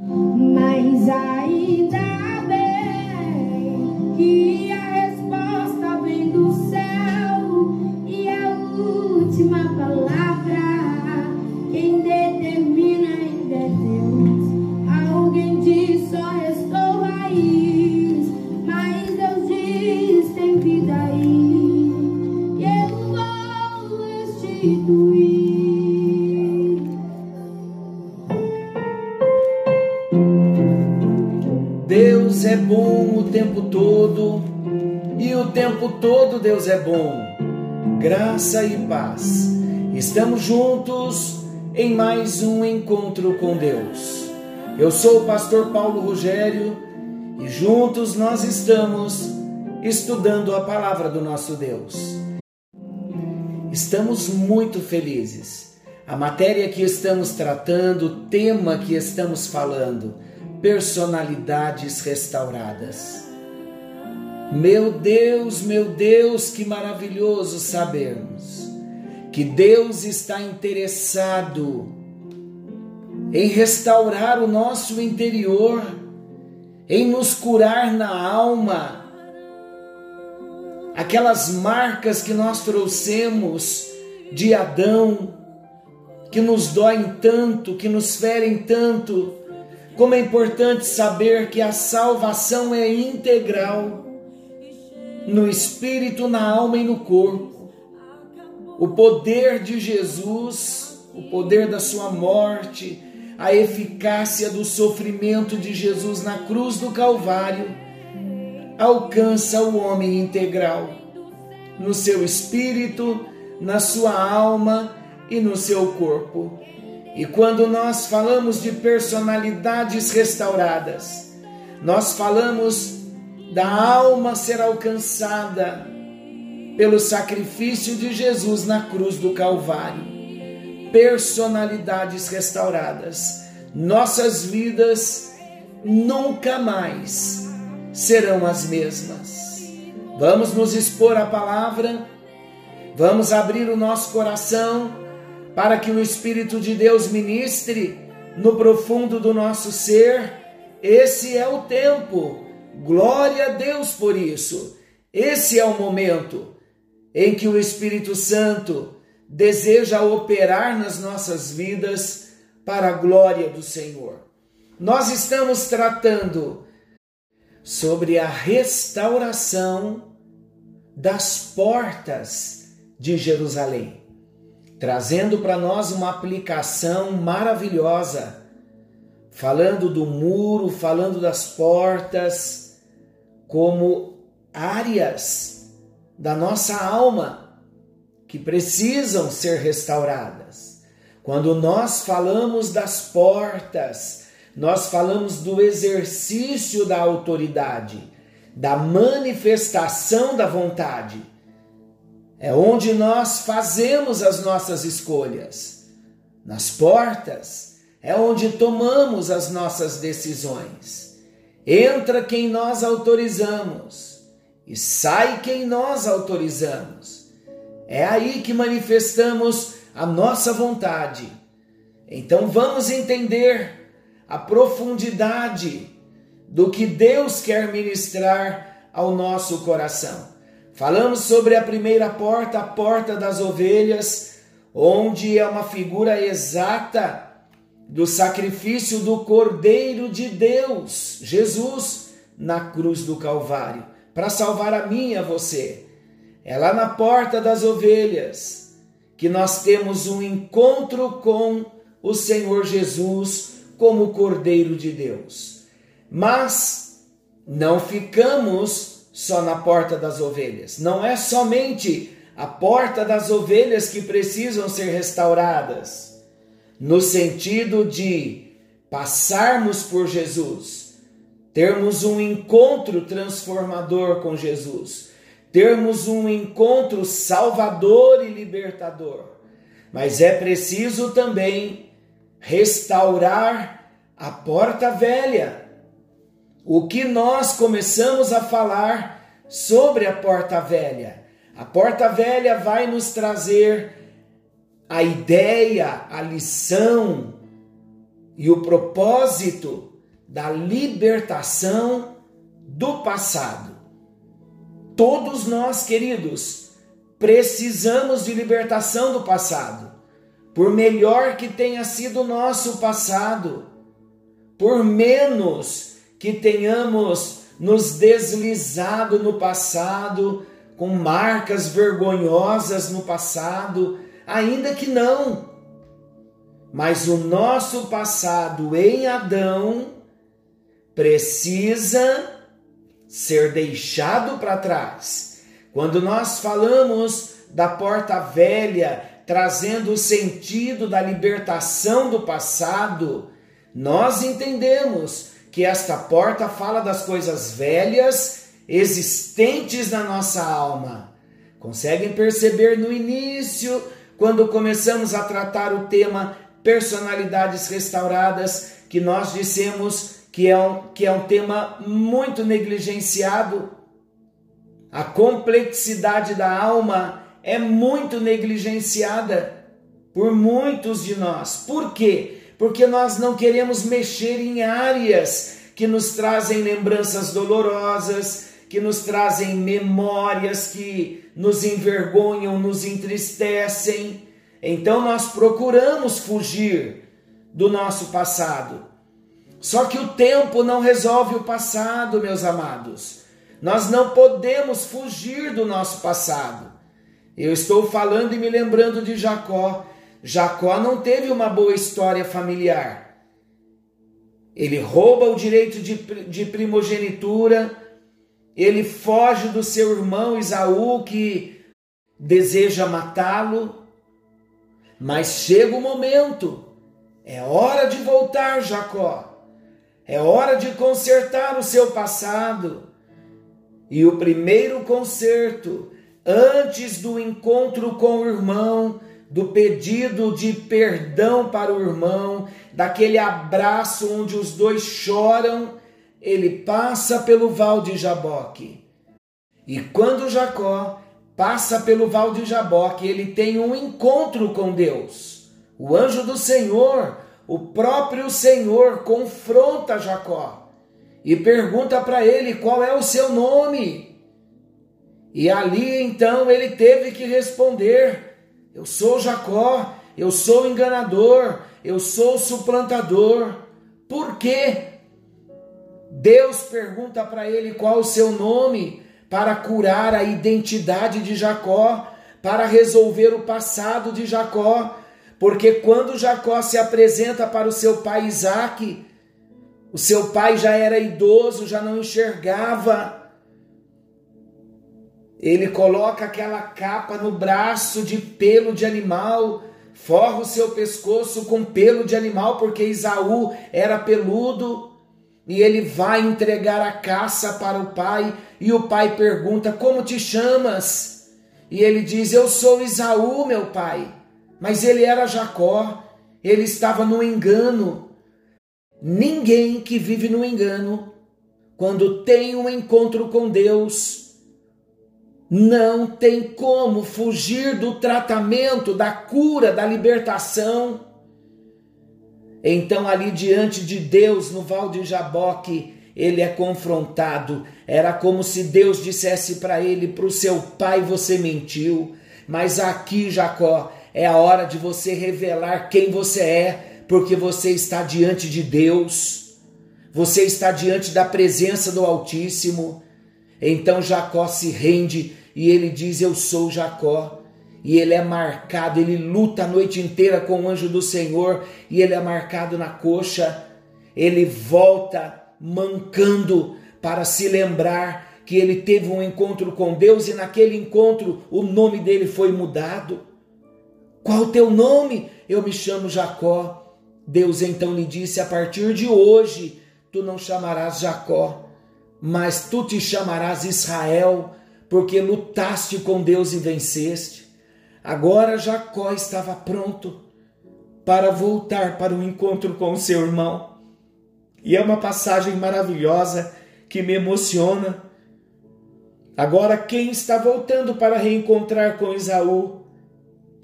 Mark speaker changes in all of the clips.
Speaker 1: Mas ainda bem
Speaker 2: tempo todo Deus é bom. Graça e paz. Estamos juntos em mais um encontro com Deus. Eu sou o pastor Paulo Rogério e juntos nós estamos estudando a palavra do nosso Deus. Estamos muito felizes. A matéria que estamos tratando, o tema que estamos falando, personalidades restauradas. Meu Deus, meu Deus, que maravilhoso sabermos que Deus está interessado em restaurar o nosso interior, em nos curar na alma, aquelas marcas que nós trouxemos de Adão, que nos doem tanto, que nos ferem tanto. Como é importante saber que a salvação é integral no espírito, na alma e no corpo. O poder de Jesus, o poder da sua morte, a eficácia do sofrimento de Jesus na cruz do Calvário alcança o homem integral no seu espírito, na sua alma e no seu corpo. E quando nós falamos de personalidades restauradas, nós falamos da alma ser alcançada pelo sacrifício de Jesus na cruz do Calvário. Personalidades restauradas. Nossas vidas nunca mais serão as mesmas. Vamos nos expor à palavra, vamos abrir o nosso coração para que o Espírito de Deus ministre no profundo do nosso ser. Esse é o tempo. Glória a Deus por isso. Esse é o momento em que o Espírito Santo deseja operar nas nossas vidas para a glória do Senhor. Nós estamos tratando sobre a restauração das portas de Jerusalém, trazendo para nós uma aplicação maravilhosa, falando do muro, falando das portas como áreas da nossa alma que precisam ser restauradas. Quando nós falamos das portas, nós falamos do exercício da autoridade, da manifestação da vontade. É onde nós fazemos as nossas escolhas. Nas portas é onde tomamos as nossas decisões. Entra quem nós autorizamos e sai quem nós autorizamos. É aí que manifestamos a nossa vontade. Então vamos entender a profundidade do que Deus quer ministrar ao nosso coração. Falamos sobre a primeira porta, a porta das ovelhas, onde é uma figura exata do sacrifício do Cordeiro de Deus, Jesus, na cruz do Calvário para salvar a mim e a você. É lá na porta das ovelhas que nós temos um encontro com o Senhor Jesus como Cordeiro de Deus. Mas não ficamos só na porta das ovelhas. Não é somente a porta das ovelhas que precisam ser restauradas, no sentido de passarmos por Jesus termos um encontro transformador com Jesus, termos um encontro salvador e libertador. Mas é preciso também restaurar a porta velha. O que nós começamos a falar sobre a porta velha? A porta velha vai nos trazer a ideia, a lição e o propósito da libertação do passado. Todos nós, queridos, precisamos de libertação do passado. Por melhor que tenha sido o nosso passado, por menos que tenhamos nos deslizado no passado, com marcas vergonhosas no passado, ainda que não. Mas o nosso passado em Adão precisa ser deixado para trás. Quando nós falamos da porta velha, trazendo o sentido da libertação do passado, nós entendemos que esta porta fala das coisas velhas existentes na nossa alma. Conseguem perceber no início, quando começamos a tratar o tema personalidades restauradas, que nós dissemos que é um, que é um tema muito negligenciado. A complexidade da alma é muito negligenciada por muitos de nós. Por quê? Porque nós não queremos mexer em áreas que nos trazem lembranças dolorosas, que nos trazem memórias que nos envergonham, nos entristecem. Então nós procuramos fugir do nosso passado. Só que o tempo não resolve o passado, meus amados. Nós não podemos fugir do nosso passado. Eu estou falando e me lembrando de Jacó. Jacó não teve uma boa história familiar. Ele rouba o direito de, de primogenitura, ele foge do seu irmão Isaú, que deseja matá-lo. Mas chega o momento, é hora de voltar, Jacó. É hora de consertar o seu passado. E o primeiro conserto, antes do encontro com o irmão, do pedido de perdão para o irmão, daquele abraço onde os dois choram, ele passa pelo val de Jaboque. E quando Jacó passa pelo val de Jaboque, ele tem um encontro com Deus. O anjo do Senhor o próprio Senhor confronta Jacó e pergunta para ele qual é o seu nome. E ali então ele teve que responder: Eu sou Jacó, eu sou enganador, eu sou suplantador. Por quê? Deus pergunta para ele qual o seu nome para curar a identidade de Jacó, para resolver o passado de Jacó porque quando Jacó se apresenta para o seu pai Isaac, o seu pai já era idoso, já não enxergava. Ele coloca aquela capa no braço de pelo de animal, forra o seu pescoço com pelo de animal, porque Isaú era peludo. E ele vai entregar a caça para o pai, e o pai pergunta: Como te chamas? E ele diz: Eu sou Isaú, meu pai. Mas ele era Jacó, ele estava no engano. Ninguém que vive no engano, quando tem um encontro com Deus, não tem como fugir do tratamento, da cura, da libertação. Então, ali diante de Deus, no Val de Jaboque, ele é confrontado. Era como se Deus dissesse para ele: para o seu pai você mentiu. Mas aqui, Jacó, é a hora de você revelar quem você é, porque você está diante de Deus, você está diante da presença do Altíssimo. Então Jacó se rende e ele diz: Eu sou Jacó. E ele é marcado, ele luta a noite inteira com o anjo do Senhor e ele é marcado na coxa. Ele volta mancando para se lembrar que ele teve um encontro com Deus e naquele encontro o nome dele foi mudado. Qual o teu nome? Eu me chamo Jacó. Deus então lhe disse: A partir de hoje, tu não chamarás Jacó, mas tu te chamarás Israel, porque lutaste com Deus e venceste. Agora Jacó estava pronto para voltar para o encontro com seu irmão. E é uma passagem maravilhosa que me emociona. Agora, quem está voltando para reencontrar com Isaú?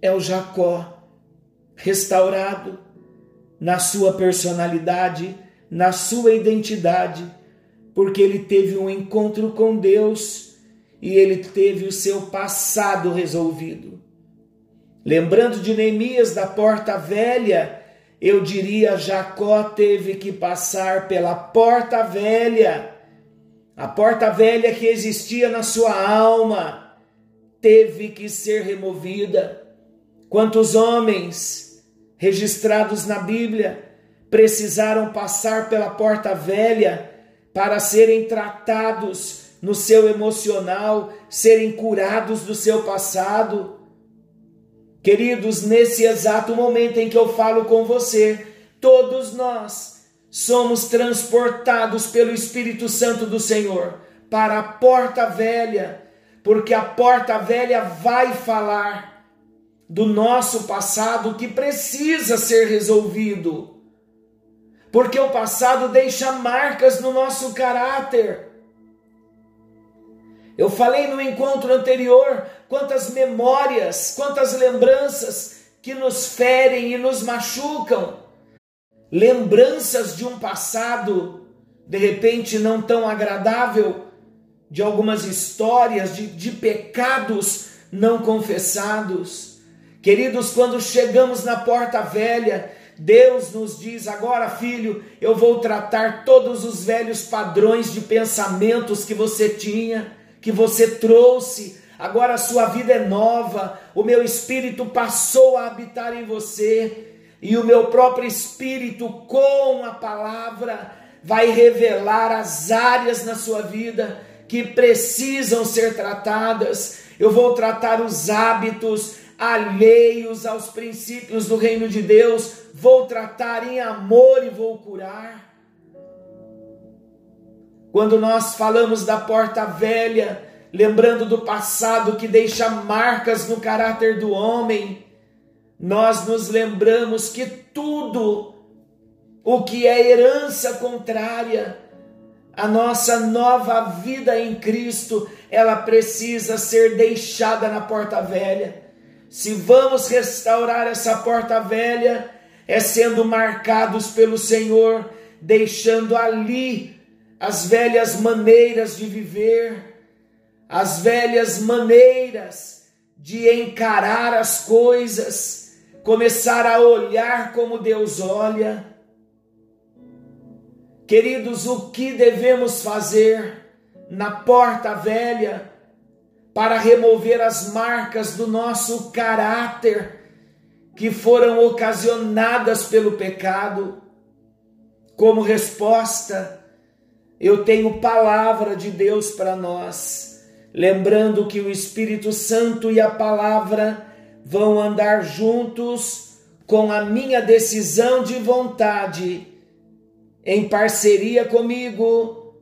Speaker 2: é o Jacó restaurado, na sua personalidade, na sua identidade, porque ele teve um encontro com Deus e ele teve o seu passado resolvido. Lembrando de Neemias da porta velha, eu diria Jacó teve que passar pela porta velha. A porta velha que existia na sua alma teve que ser removida. Quantos homens registrados na Bíblia precisaram passar pela porta velha para serem tratados no seu emocional, serem curados do seu passado? Queridos, nesse exato momento em que eu falo com você, todos nós somos transportados pelo Espírito Santo do Senhor para a porta velha, porque a porta velha vai falar do nosso passado que precisa ser resolvido. Porque o passado deixa marcas no nosso caráter. Eu falei no encontro anterior quantas memórias, quantas lembranças que nos ferem e nos machucam. Lembranças de um passado, de repente, não tão agradável, de algumas histórias, de, de pecados não confessados. Queridos, quando chegamos na porta velha, Deus nos diz: agora, filho, eu vou tratar todos os velhos padrões de pensamentos que você tinha, que você trouxe. Agora a sua vida é nova, o meu espírito passou a habitar em você, e o meu próprio espírito, com a palavra, vai revelar as áreas na sua vida que precisam ser tratadas. Eu vou tratar os hábitos, alheios aos princípios do reino de Deus, vou tratar em amor e vou curar. Quando nós falamos da porta velha, lembrando do passado que deixa marcas no caráter do homem, nós nos lembramos que tudo o que é herança contrária à nossa nova vida em Cristo, ela precisa ser deixada na porta velha. Se vamos restaurar essa porta velha, é sendo marcados pelo Senhor, deixando ali as velhas maneiras de viver, as velhas maneiras de encarar as coisas, começar a olhar como Deus olha. Queridos, o que devemos fazer na porta velha? para remover as marcas do nosso caráter que foram ocasionadas pelo pecado. Como resposta, eu tenho palavra de Deus para nós, lembrando que o Espírito Santo e a palavra vão andar juntos com a minha decisão de vontade, em parceria comigo,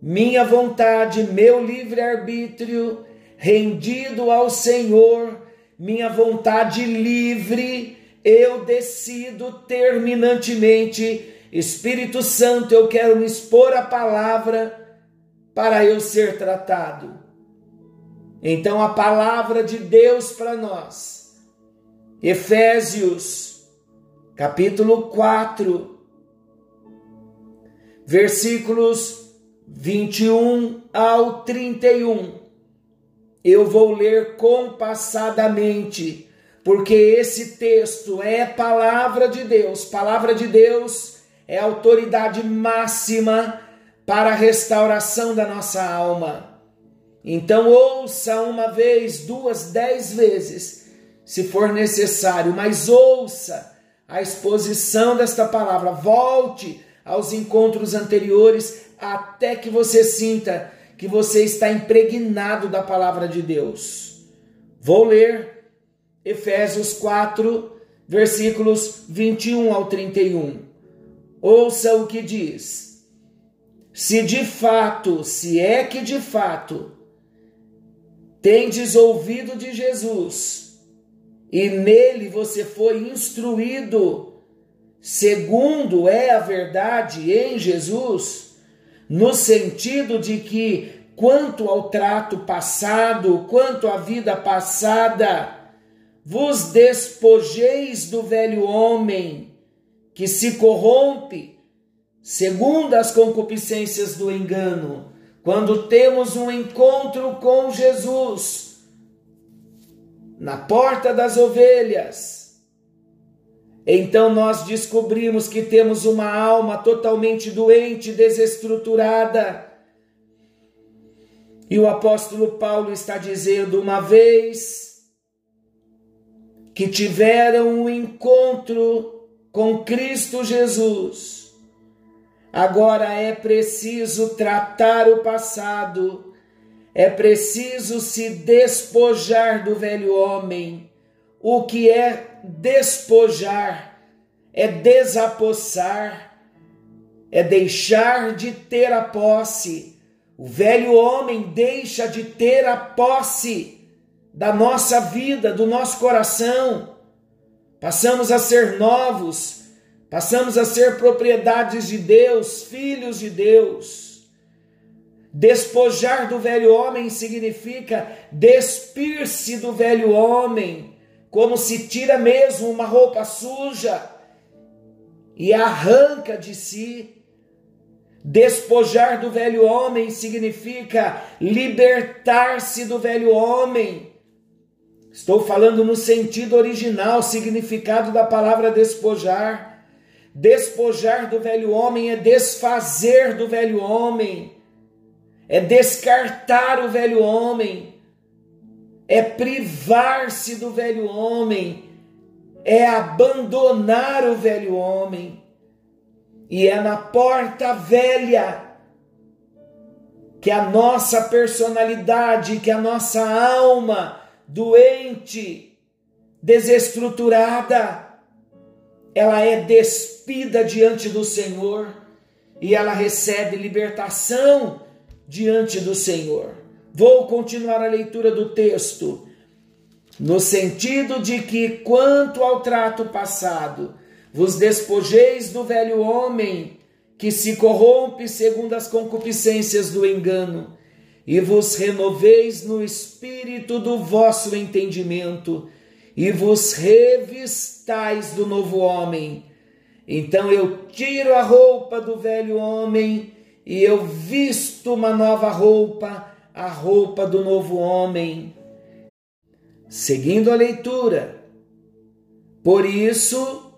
Speaker 2: minha vontade, meu livre-arbítrio rendido ao Senhor, minha vontade livre, eu decido terminantemente, Espírito Santo, eu quero me expor a palavra para eu ser tratado. Então a palavra de Deus para nós. Efésios, capítulo 4, versículos 21 ao 31 eu vou ler compassadamente, porque esse texto é palavra de Deus. Palavra de Deus é autoridade máxima para a restauração da nossa alma. Então, ouça uma vez, duas, dez vezes, se for necessário, mas ouça a exposição desta palavra. Volte aos encontros anteriores até que você sinta que você está impregnado da palavra de Deus. Vou ler Efésios 4, versículos 21 ao 31. Ouça o que diz: Se de fato, se é que de fato, tendes ouvido de Jesus, e nele você foi instruído, segundo é a verdade em Jesus, no sentido de que, quanto ao trato passado, quanto à vida passada, vos despojeis do velho homem, que se corrompe segundo as concupiscências do engano, quando temos um encontro com Jesus na porta das ovelhas, então nós descobrimos que temos uma alma totalmente doente, desestruturada. E o apóstolo Paulo está dizendo: uma vez que tiveram um encontro com Cristo Jesus. Agora é preciso tratar o passado, é preciso se despojar do velho homem. O que é despojar? É desapossar, é deixar de ter a posse. O velho homem deixa de ter a posse da nossa vida, do nosso coração passamos a ser novos, passamos a ser propriedades de Deus, filhos de Deus. Despojar do velho homem significa despir-se do velho homem, como se tira mesmo uma roupa suja e arranca de si. Despojar do velho homem significa libertar-se do velho homem Estou falando no sentido original, significado da palavra despojar. Despojar do velho homem é desfazer do velho homem, é descartar o velho homem, é privar-se do velho homem, é abandonar o velho homem. E é na porta velha que a nossa personalidade, que a nossa alma, doente, desestruturada, ela é despida diante do Senhor e ela recebe libertação diante do Senhor. Vou continuar a leitura do texto, no sentido de que, quanto ao trato passado, vos despojeis do velho homem que se corrompe segundo as concupiscências do engano e vos renoveis no espírito do vosso entendimento, e vos revistais do novo homem. Então eu tiro a roupa do velho homem e eu visto uma nova roupa, a roupa do novo homem. Seguindo a leitura. Por isso,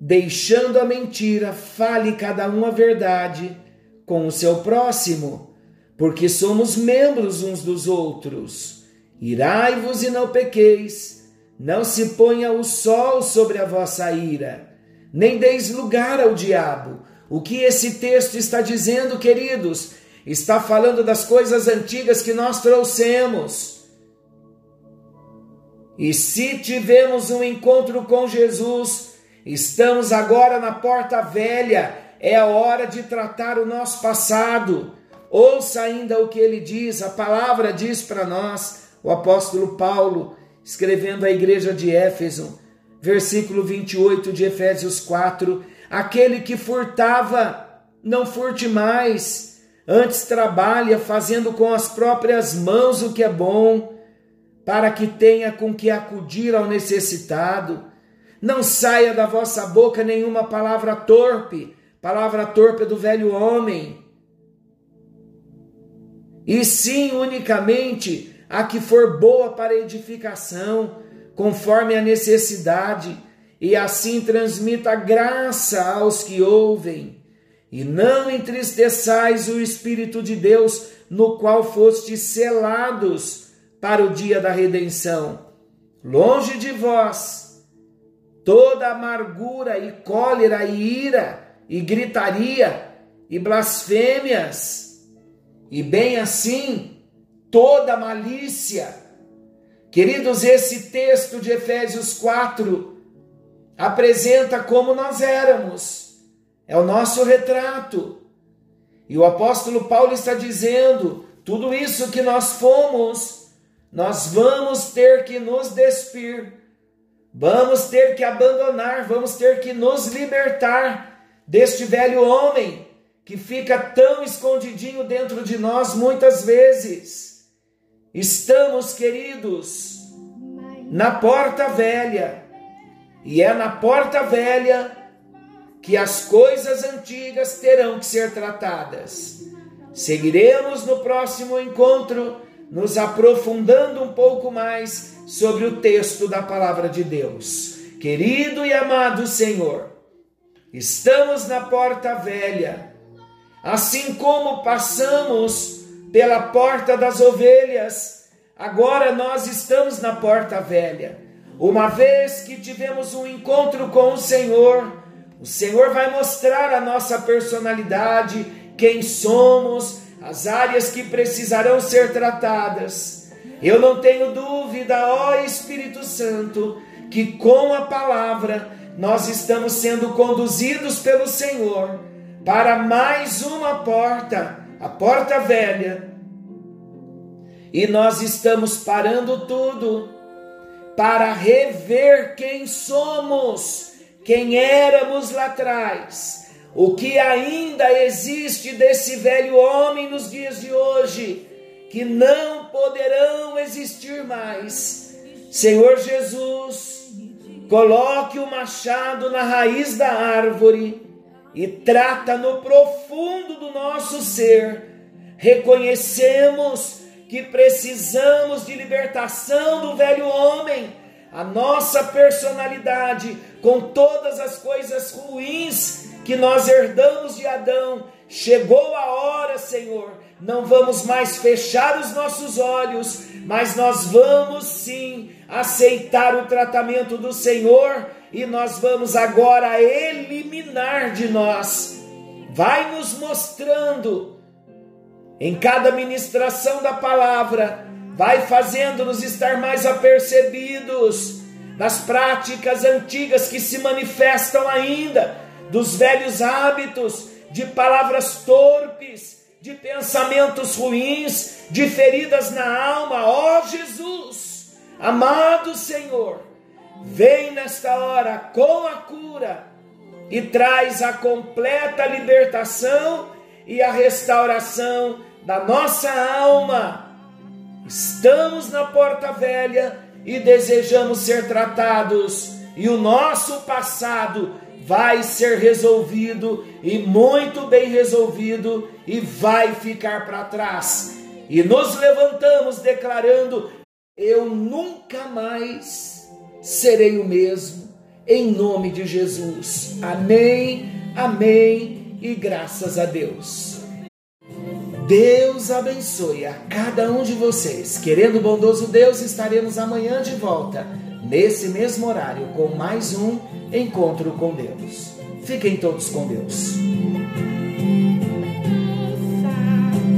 Speaker 2: deixando a mentira, fale cada um a verdade com o seu próximo porque somos membros uns dos outros. Irai-vos e não pequeis, não se ponha o sol sobre a vossa ira, nem deis lugar ao diabo. O que esse texto está dizendo, queridos? Está falando das coisas antigas que nós trouxemos. E se tivemos um encontro com Jesus, estamos agora na porta velha, é a hora de tratar o nosso passado Ouça ainda o que ele diz, a palavra diz para nós, o apóstolo Paulo, escrevendo à igreja de Éfeso, versículo 28 de Efésios 4: aquele que furtava, não furte mais, antes trabalha fazendo com as próprias mãos o que é bom, para que tenha com que acudir ao necessitado. Não saia da vossa boca nenhuma palavra torpe, palavra torpe do velho homem e sim unicamente a que for boa para edificação, conforme a necessidade, e assim transmita graça aos que ouvem. E não entristeçais o Espírito de Deus, no qual fostes selados para o dia da redenção. Longe de vós toda amargura e cólera e ira e gritaria e blasfêmias e bem assim toda malícia. Queridos, esse texto de Efésios 4 apresenta como nós éramos, é o nosso retrato. E o apóstolo Paulo está dizendo: tudo isso que nós fomos, nós vamos ter que nos despir, vamos ter que abandonar, vamos ter que nos libertar deste velho homem que fica tão escondidinho dentro de nós muitas vezes. Estamos, queridos, na porta velha, e é na porta velha que as coisas antigas terão que ser tratadas. Seguiremos no próximo encontro, nos aprofundando um pouco mais sobre o texto da palavra de Deus. Querido e amado Senhor, estamos na porta velha, assim como passamos pela porta das ovelhas, agora nós estamos na porta velha. Uma vez que tivemos um encontro com o Senhor, o Senhor vai mostrar a nossa personalidade, quem somos, as áreas que precisarão ser tratadas. Eu não tenho dúvida, ó Espírito Santo, que com a palavra nós estamos sendo conduzidos pelo Senhor para mais uma porta, a porta velha. E nós estamos parando tudo para rever quem somos quem éramos lá atrás, o que ainda existe desse velho homem nos dias de hoje, que não poderão existir mais. Senhor Jesus, coloque o machado na raiz da árvore e trata no profundo do nosso ser. Reconhecemos que precisamos de libertação do velho homem a nossa personalidade, com todas as coisas ruins que nós herdamos de Adão. Chegou a hora, Senhor, não vamos mais fechar os nossos olhos, mas nós vamos sim aceitar o tratamento do Senhor e nós vamos agora eliminar de nós. Vai nos mostrando em cada ministração da palavra vai fazendo-nos estar mais apercebidos das práticas antigas que se manifestam ainda, dos velhos hábitos, de palavras torpes, de pensamentos ruins, de feridas na alma. Ó oh, Jesus, amado Senhor, vem nesta hora com a cura e traz a completa libertação e a restauração da nossa alma Estamos na porta velha e desejamos ser tratados, e o nosso passado vai ser resolvido e muito bem resolvido e vai ficar para trás. E nos levantamos declarando: eu nunca mais serei o mesmo, em nome de Jesus. Amém, amém e graças a Deus. Deus abençoe a cada um de vocês. Querendo o bondoso Deus, estaremos amanhã de volta, nesse mesmo horário, com mais um encontro com Deus. Fiquem todos com Deus.